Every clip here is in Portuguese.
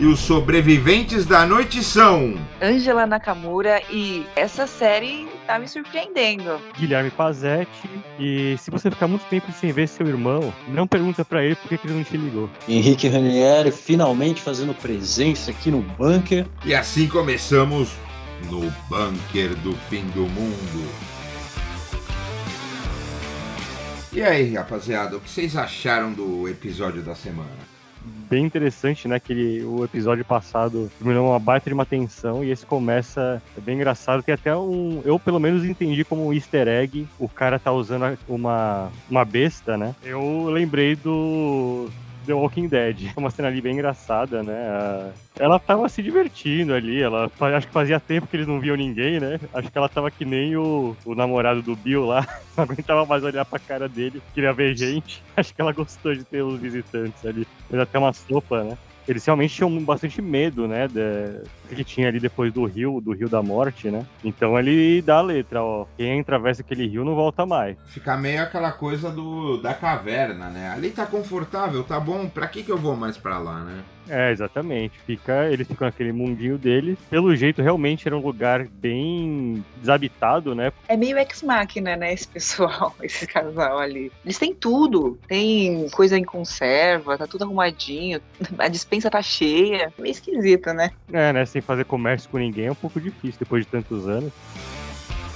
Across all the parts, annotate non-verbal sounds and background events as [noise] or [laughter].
E os sobreviventes da noite são Angela Nakamura e essa série tá me surpreendendo. Guilherme Pazetti. E se você ficar muito tempo sem ver seu irmão, não pergunta para ele por que ele não te ligou. Henrique Ranieri finalmente fazendo presença aqui no bunker. E assim começamos no bunker do fim do mundo. E aí, rapaziada, o que vocês acharam do episódio da semana? Bem interessante, né? Que o episódio passado terminou uma baita de uma tensão e esse começa é bem engraçado. Tem até um. Eu, pelo menos, entendi como um easter egg. O cara tá usando uma, uma besta, né? Eu lembrei do. The Walking Dead. Uma cena ali bem engraçada, né? Ela tava se divertindo ali, ela acho que fazia tempo que eles não viam ninguém, né? Acho que ela tava que nem o, o namorado do Bill lá, [laughs] não aguentava mais olhar pra cara dele, queria ver gente. [laughs] Acho que ela gostou de ter os visitantes ali. Fez até uma sopa, né? Eles realmente tinham bastante medo, né, de, que tinha ali depois do rio, do rio da morte, né? Então ele dá a letra, ó, quem atravessa aquele rio não volta mais. Fica meio aquela coisa do da caverna, né? Ali tá confortável, tá bom, pra que que eu vou mais pra lá, né? É, exatamente. Fica, eles ficam naquele mundinho deles. Pelo jeito, realmente era um lugar bem desabitado, né? É meio ex-máquina, né, esse pessoal, [laughs] esse casal ali. Eles têm tudo. Tem coisa em conserva, tá tudo arrumadinho. [laughs] A dispensa tá cheia. Meio esquisito, né? É, né? Sem fazer comércio com ninguém é um pouco difícil depois de tantos anos.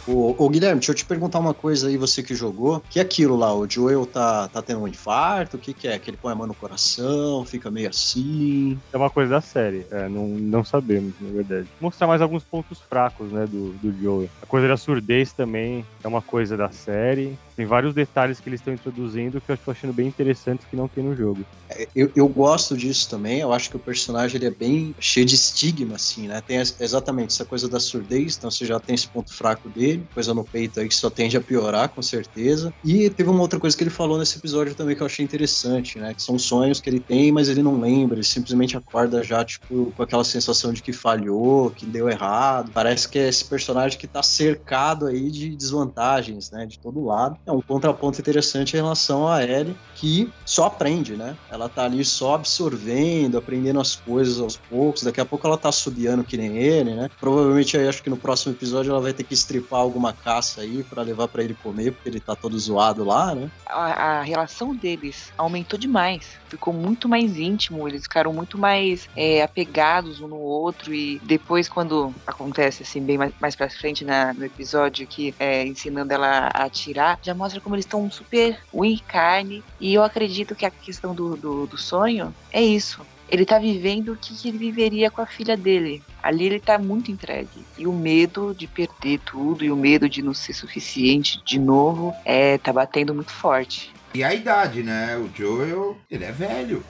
Ô, ô, Guilherme, deixa eu te perguntar uma coisa aí, você que jogou. Que é aquilo lá? O Joel tá, tá tendo um infarto? O que, que é? Que ele põe a mão no coração, fica meio assim. É uma coisa da série, é, não, não sabemos, na verdade. Mostrar mais alguns pontos fracos, né, do, do Joel. A coisa da surdez também é uma coisa da série. Tem vários detalhes que eles estão introduzindo que eu estou achando bem interessantes que não tem no jogo. É, eu, eu gosto disso também. Eu acho que o personagem ele é bem cheio de estigma, assim, né? Tem exatamente essa coisa da surdez, então você já tem esse ponto fraco dele, coisa no peito aí que só tende a piorar, com certeza. E teve uma outra coisa que ele falou nesse episódio também que eu achei interessante, né? Que são sonhos que ele tem, mas ele não lembra, ele simplesmente acorda já, tipo, com aquela sensação de que falhou, que deu errado. Parece que é esse personagem que tá cercado aí de desvantagens, né? De todo lado é um contraponto interessante em relação a Ellie, que só aprende, né? Ela tá ali só absorvendo, aprendendo as coisas aos poucos. Daqui a pouco ela tá subiando que nem ele, né? Provavelmente aí acho que no próximo episódio ela vai ter que estripar alguma caça aí para levar para ele comer, porque ele tá todo zoado lá, né? A, a, relação deles aumentou demais. Ficou muito mais íntimo, eles ficaram muito mais é, apegados um no outro. E depois, quando acontece assim, bem mais, mais pra frente na, no episódio, que é, ensinando ela a atirar, já mostra como eles estão super ruim carne. E eu acredito que a questão do, do, do sonho é isso. Ele tá vivendo o que, que, ele viveria com a filha dele. Ali ele tá muito entregue. E o medo de perder tudo e o medo de não ser suficiente de novo é tá batendo muito forte. E a idade, né? O Joel, ele é velho.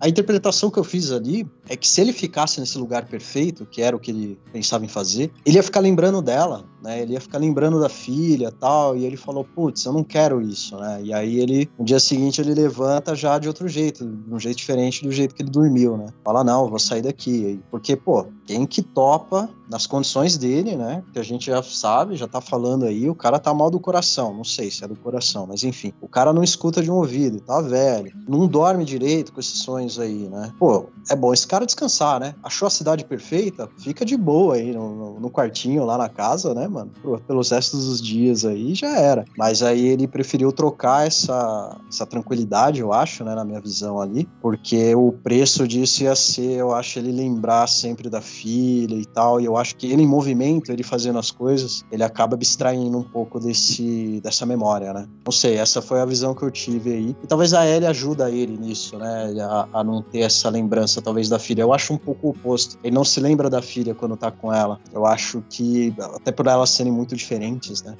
A interpretação que eu fiz ali é que se ele ficasse nesse lugar perfeito, que era o que ele pensava em fazer, ele ia ficar lembrando dela, né? Ele ia ficar lembrando da filha tal, e ele falou, putz, eu não quero isso, né? E aí ele, no dia seguinte, ele levanta já de outro jeito, de um jeito diferente do jeito que ele dormiu, né? Fala, não, vou sair daqui. Porque, pô, quem que topa nas condições dele, né? Que a gente já sabe, já tá falando aí, o cara tá mal do coração, não sei se é do coração, mas enfim, o cara não escuta de um ouvido, tá velho, não dorme direito com esses sonhos aí, né? Pô, é bom esse cara descansar, né? Achou a cidade perfeita? Fica de boa aí no, no, no quartinho lá na casa, né, mano? Pelos restos dos dias aí já era. Mas aí ele preferiu trocar essa, essa tranquilidade, eu acho, né, na minha visão ali, porque o preço disso ia ser, eu acho, ele lembrar sempre da filha e tal, e eu acho que ele em movimento, ele fazendo as coisas, ele acaba abstraindo um pouco desse, dessa memória, né? Não sei, essa foi a visão que eu tive aí. E talvez a Ellie ajuda ele nisso, né? A, a não ter essa lembrança, talvez, da filha. Eu acho um pouco o oposto. Ele não se lembra da filha quando tá com ela. Eu acho que, até por elas serem muito diferentes, né?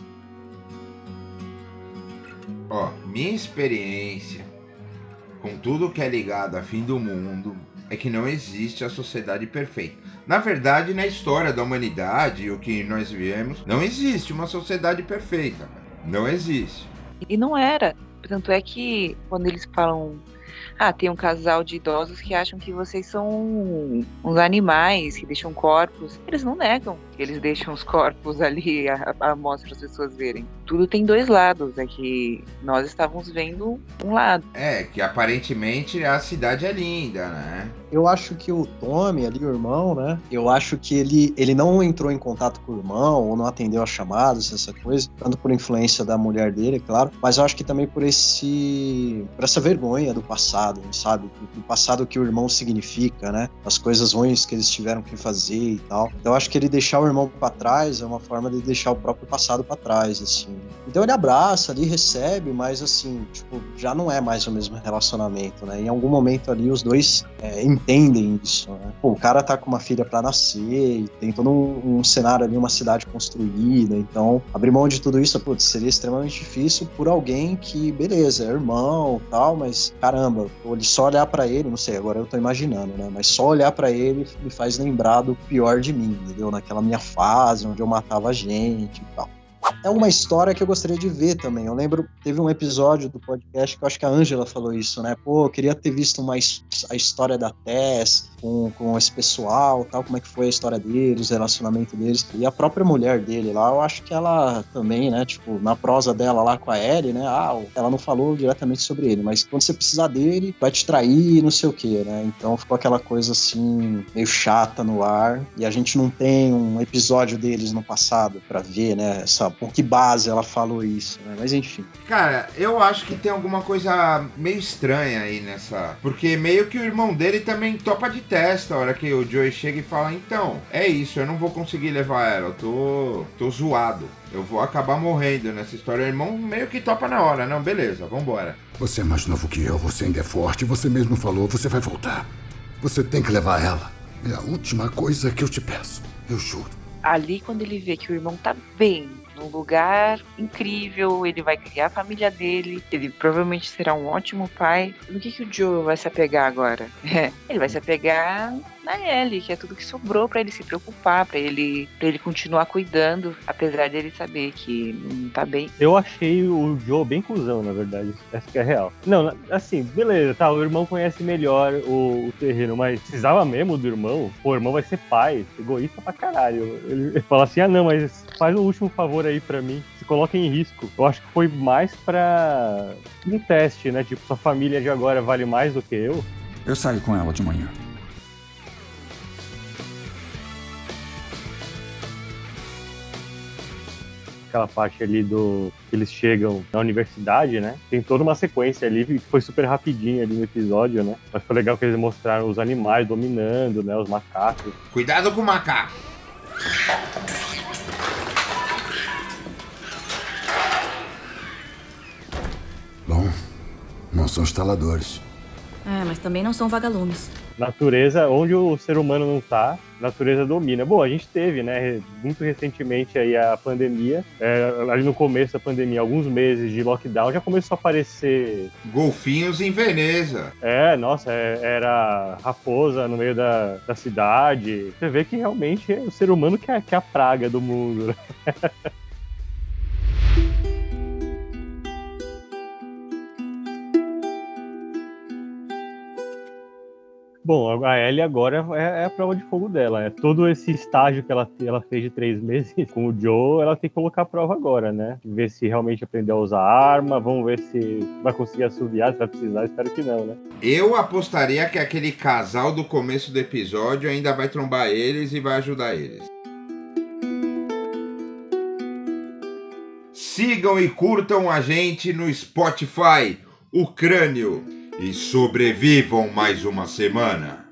Ó, minha experiência com tudo que é ligado a fim do mundo é que não existe a sociedade perfeita. Na verdade, na história da humanidade, o que nós vemos, não existe uma sociedade perfeita. Não existe. E não era. Tanto é que quando eles falam ah, tem um casal de idosos que acham que vocês são uns animais que deixam corpos. Eles não negam. Eles deixam os corpos [laughs] ali a, a mostra as pessoas verem. Tudo tem dois lados, é que nós estávamos vendo um lado. É, que aparentemente a cidade é linda, né? Eu acho que o Tommy, ali, o irmão, né? Eu acho que ele, ele não entrou em contato com o irmão, ou não atendeu as chamadas, essa coisa, tanto por influência da mulher dele, é claro, mas eu acho que também por esse. por essa vergonha do passado, sabe? Do passado que o irmão significa, né? As coisas ruins que eles tiveram que fazer e tal. Então eu acho que ele deixar o irmão para trás é uma forma de deixar o próprio passado para trás, assim. Então ele abraça ali, recebe, mas assim, tipo, já não é mais o mesmo relacionamento, né? Em algum momento ali os dois é, entendem isso. Né? Pô, o cara tá com uma filha para nascer, tem todo um, um, cenário ali, uma cidade construída, então abrir mão de tudo isso, putz, seria extremamente difícil por alguém que, beleza, é irmão tal, mas caramba, ele só olhar para ele, não sei, agora eu tô imaginando, né? Mas só olhar para ele me faz lembrar do pior de mim, entendeu? Naquela minha fase onde eu matava gente e tal é uma história que eu gostaria de ver também. Eu lembro, teve um episódio do podcast que eu acho que a Ângela falou isso, né? Pô, eu queria ter visto mais a história da Tess com, com esse pessoal, tal, como é que foi a história deles, o relacionamento deles. E a própria mulher dele lá, eu acho que ela também, né? Tipo, na prosa dela lá com a Ellie, né? Ah, ela não falou diretamente sobre ele, mas quando você precisar dele, vai te trair, não sei o quê, né? Então ficou aquela coisa assim, meio chata no ar. E a gente não tem um episódio deles no passado para ver, né? Essa por que base ela falou isso, né? Mas enfim. Cara, eu acho que tem alguma coisa meio estranha aí nessa. Porque meio que o irmão dele também topa de testa a hora que o Joey chega e fala: então, é isso, eu não vou conseguir levar ela, eu tô. tô zoado. Eu vou acabar morrendo nessa história. O irmão meio que topa na hora. Não, beleza, vambora. Você é mais novo que eu, você ainda é forte, você mesmo falou, você vai voltar. Você tem que levar ela. É a última coisa que eu te peço, eu juro. Ali, quando ele vê que o irmão tá bem, num lugar incrível, ele vai criar a família dele, ele provavelmente será um ótimo pai. No que, que o Joe vai se apegar agora? [laughs] Ele vai se apegar na Ellie, que é tudo que sobrou para ele se preocupar, para ele, pra ele continuar cuidando, apesar dele saber que não tá bem. Eu achei o Joe bem cuzão, na verdade. Essa que é real. Não, assim, beleza, tá, o irmão conhece melhor o, o terreno, mas precisava mesmo do irmão? Pô, o irmão vai ser pai, egoísta pra caralho. Ele fala assim, ah não, mas faz o último favor aí para mim se coloca em risco. Eu acho que foi mais para um teste, né? Tipo, sua família de agora vale mais do que eu. Eu saio com ela de manhã. Aquela parte ali do que eles chegam na universidade, né? Tem toda uma sequência ali que foi super rapidinho ali no episódio, né? Mas foi legal que eles mostraram os animais dominando, né? Os macacos. Cuidado com o macaco! Bom, não são instaladores. É, mas também não são vagalumes. Natureza, onde o ser humano não tá, natureza domina. Bom, a gente teve, né, muito recentemente aí a pandemia, é, ali no começo da pandemia, alguns meses de lockdown, já começou a aparecer... Golfinhos em Veneza. É, nossa, é, era raposa no meio da, da cidade. Você vê que realmente é o ser humano que é, que é a praga do mundo. Né? [laughs] Bom, a Ellie agora é, é, a prova de fogo dela. É todo esse estágio que ela, ela fez de três [laughs] meses com o Joe, ela tem que colocar a prova agora, né? Ver se realmente aprendeu a usar arma, vamos ver se vai conseguir assoviar, se vai precisar, espero que não, né? Eu apostaria que aquele casal do começo do episódio ainda vai trombar eles e vai ajudar eles. Sigam e curtam a gente no Spotify, o Crânio e sobrevivam mais uma semana.